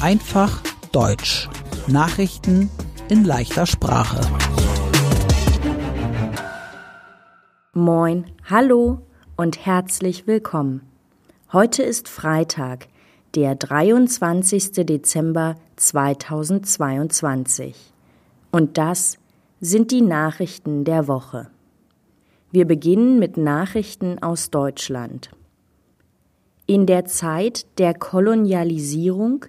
Einfach Deutsch. Nachrichten in leichter Sprache. Moin, hallo und herzlich willkommen. Heute ist Freitag, der 23. Dezember 2022. Und das sind die Nachrichten der Woche. Wir beginnen mit Nachrichten aus Deutschland. In der Zeit der Kolonialisierung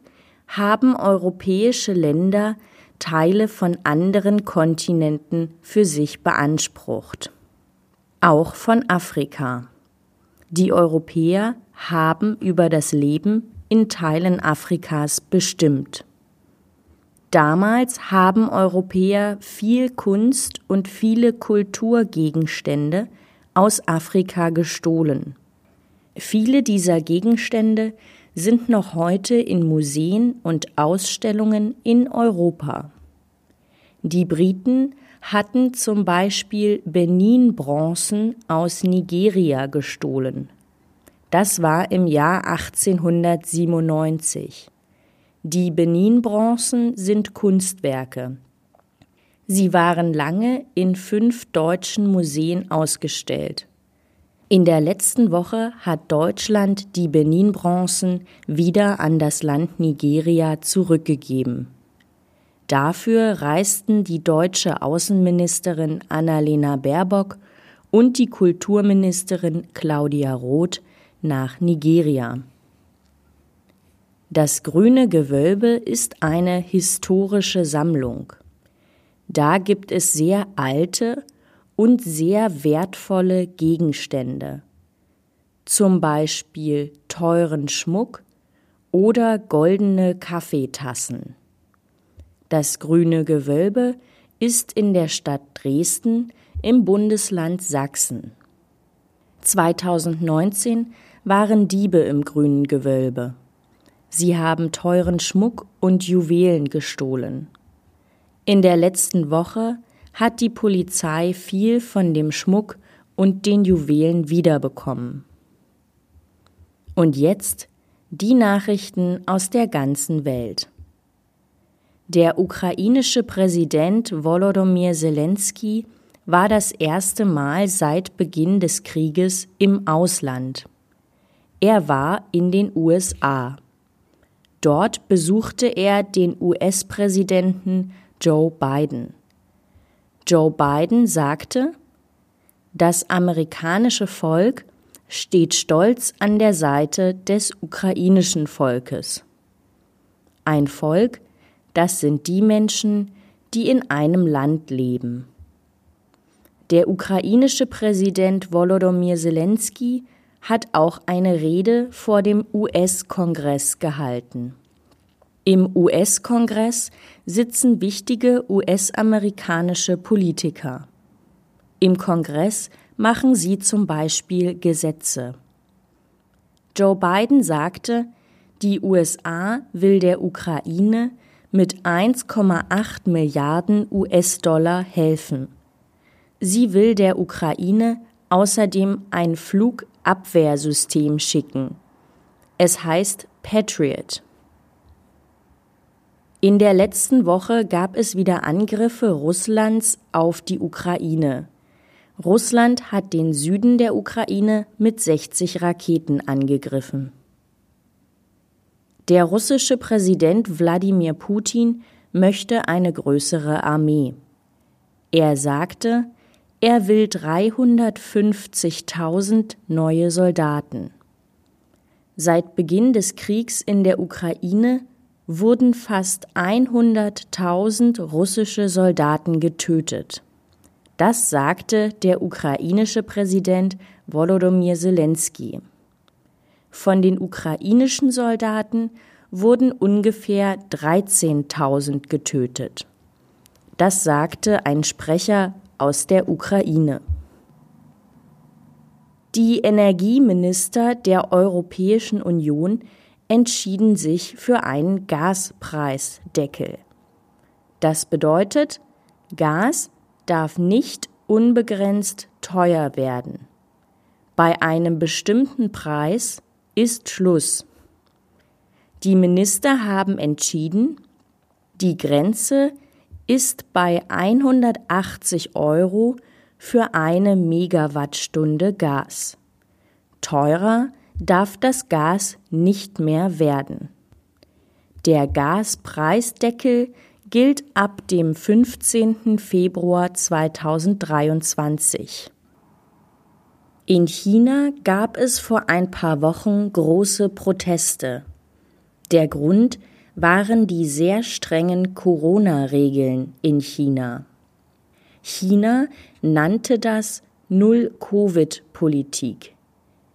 haben europäische Länder Teile von anderen Kontinenten für sich beansprucht. Auch von Afrika. Die Europäer haben über das Leben in Teilen Afrikas bestimmt. Damals haben Europäer viel Kunst und viele Kulturgegenstände aus Afrika gestohlen. Viele dieser Gegenstände sind noch heute in Museen und Ausstellungen in Europa. Die Briten hatten zum Beispiel Benin-Bronzen aus Nigeria gestohlen. Das war im Jahr 1897. Die Benin-Bronzen sind Kunstwerke. Sie waren lange in fünf deutschen Museen ausgestellt. In der letzten Woche hat Deutschland die Benin-Bronzen wieder an das Land Nigeria zurückgegeben. Dafür reisten die deutsche Außenministerin Annalena Baerbock und die Kulturministerin Claudia Roth nach Nigeria. Das grüne Gewölbe ist eine historische Sammlung. Da gibt es sehr alte und sehr wertvolle Gegenstände, zum Beispiel teuren Schmuck oder goldene Kaffeetassen. Das grüne Gewölbe ist in der Stadt Dresden im Bundesland Sachsen. 2019 waren Diebe im grünen Gewölbe. Sie haben teuren Schmuck und Juwelen gestohlen. In der letzten Woche hat die Polizei viel von dem Schmuck und den Juwelen wiederbekommen. Und jetzt die Nachrichten aus der ganzen Welt. Der ukrainische Präsident Volodymyr Zelensky war das erste Mal seit Beginn des Krieges im Ausland. Er war in den USA. Dort besuchte er den US-Präsidenten Joe Biden. Joe Biden sagte, das amerikanische Volk steht stolz an der Seite des ukrainischen Volkes. Ein Volk, das sind die Menschen, die in einem Land leben. Der ukrainische Präsident Volodymyr Zelensky hat auch eine Rede vor dem US-Kongress gehalten. Im US-Kongress sitzen wichtige US-amerikanische Politiker. Im Kongress machen sie zum Beispiel Gesetze. Joe Biden sagte, die USA will der Ukraine mit 1,8 Milliarden US-Dollar helfen. Sie will der Ukraine außerdem ein Flugabwehrsystem schicken. Es heißt Patriot. In der letzten Woche gab es wieder Angriffe Russlands auf die Ukraine. Russland hat den Süden der Ukraine mit 60 Raketen angegriffen. Der russische Präsident Wladimir Putin möchte eine größere Armee. Er sagte, er will 350.000 neue Soldaten. Seit Beginn des Kriegs in der Ukraine wurden fast 100.000 russische Soldaten getötet. Das sagte der ukrainische Präsident Volodymyr Zelensky. Von den ukrainischen Soldaten wurden ungefähr 13.000 getötet. Das sagte ein Sprecher aus der Ukraine. Die Energieminister der Europäischen Union entschieden sich für einen Gaspreisdeckel. Das bedeutet, Gas darf nicht unbegrenzt teuer werden. Bei einem bestimmten Preis ist Schluss. Die Minister haben entschieden, die Grenze ist bei 180 Euro für eine Megawattstunde Gas. Teurer darf das Gas nicht mehr werden. Der Gaspreisdeckel gilt ab dem 15. Februar 2023. In China gab es vor ein paar Wochen große Proteste. Der Grund waren die sehr strengen Corona-Regeln in China. China nannte das Null-Covid-Politik.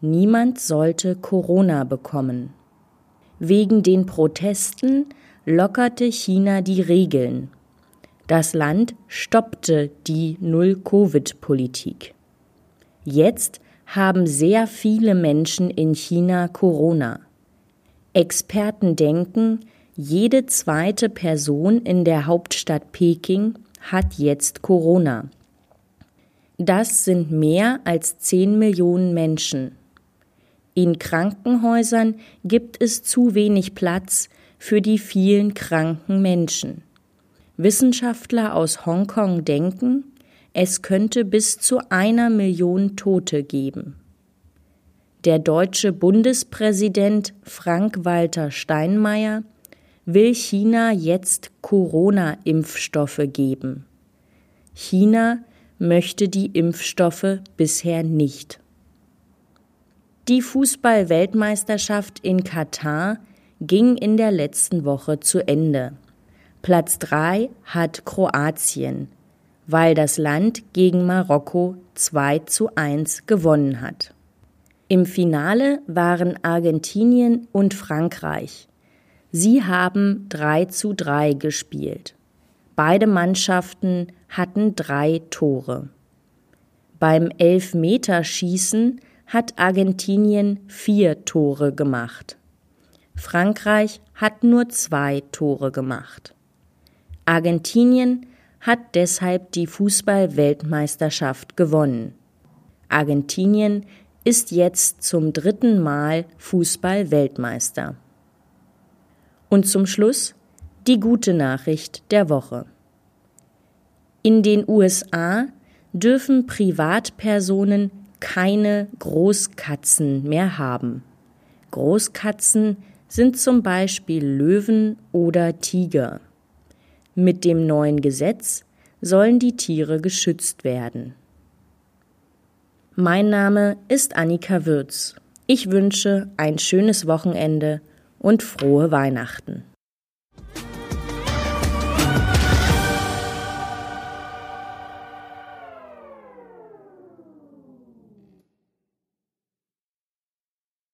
Niemand sollte Corona bekommen. Wegen den Protesten lockerte China die Regeln. Das Land stoppte die Null-Covid-Politik. Jetzt haben sehr viele Menschen in China Corona. Experten denken, jede zweite Person in der Hauptstadt Peking hat jetzt Corona. Das sind mehr als 10 Millionen Menschen. In Krankenhäusern gibt es zu wenig Platz für die vielen kranken Menschen. Wissenschaftler aus Hongkong denken, es könnte bis zu einer Million Tote geben. Der deutsche Bundespräsident Frank-Walter Steinmeier will China jetzt Corona-Impfstoffe geben. China möchte die Impfstoffe bisher nicht. Die Fußball-Weltmeisterschaft in Katar ging in der letzten Woche zu Ende. Platz 3 hat Kroatien, weil das Land gegen Marokko 2 zu 1 gewonnen hat. Im Finale waren Argentinien und Frankreich. Sie haben 3 zu 3 gespielt. Beide Mannschaften hatten drei Tore. Beim Elfmeterschießen hat Argentinien vier Tore gemacht. Frankreich hat nur zwei Tore gemacht. Argentinien hat deshalb die Fußball-Weltmeisterschaft gewonnen. Argentinien ist jetzt zum dritten Mal Fußball-Weltmeister. Und zum Schluss die gute Nachricht der Woche. In den USA dürfen Privatpersonen keine Großkatzen mehr haben. Großkatzen sind zum Beispiel Löwen oder Tiger. Mit dem neuen Gesetz sollen die Tiere geschützt werden. Mein Name ist Annika Würz. Ich wünsche ein schönes Wochenende und frohe Weihnachten.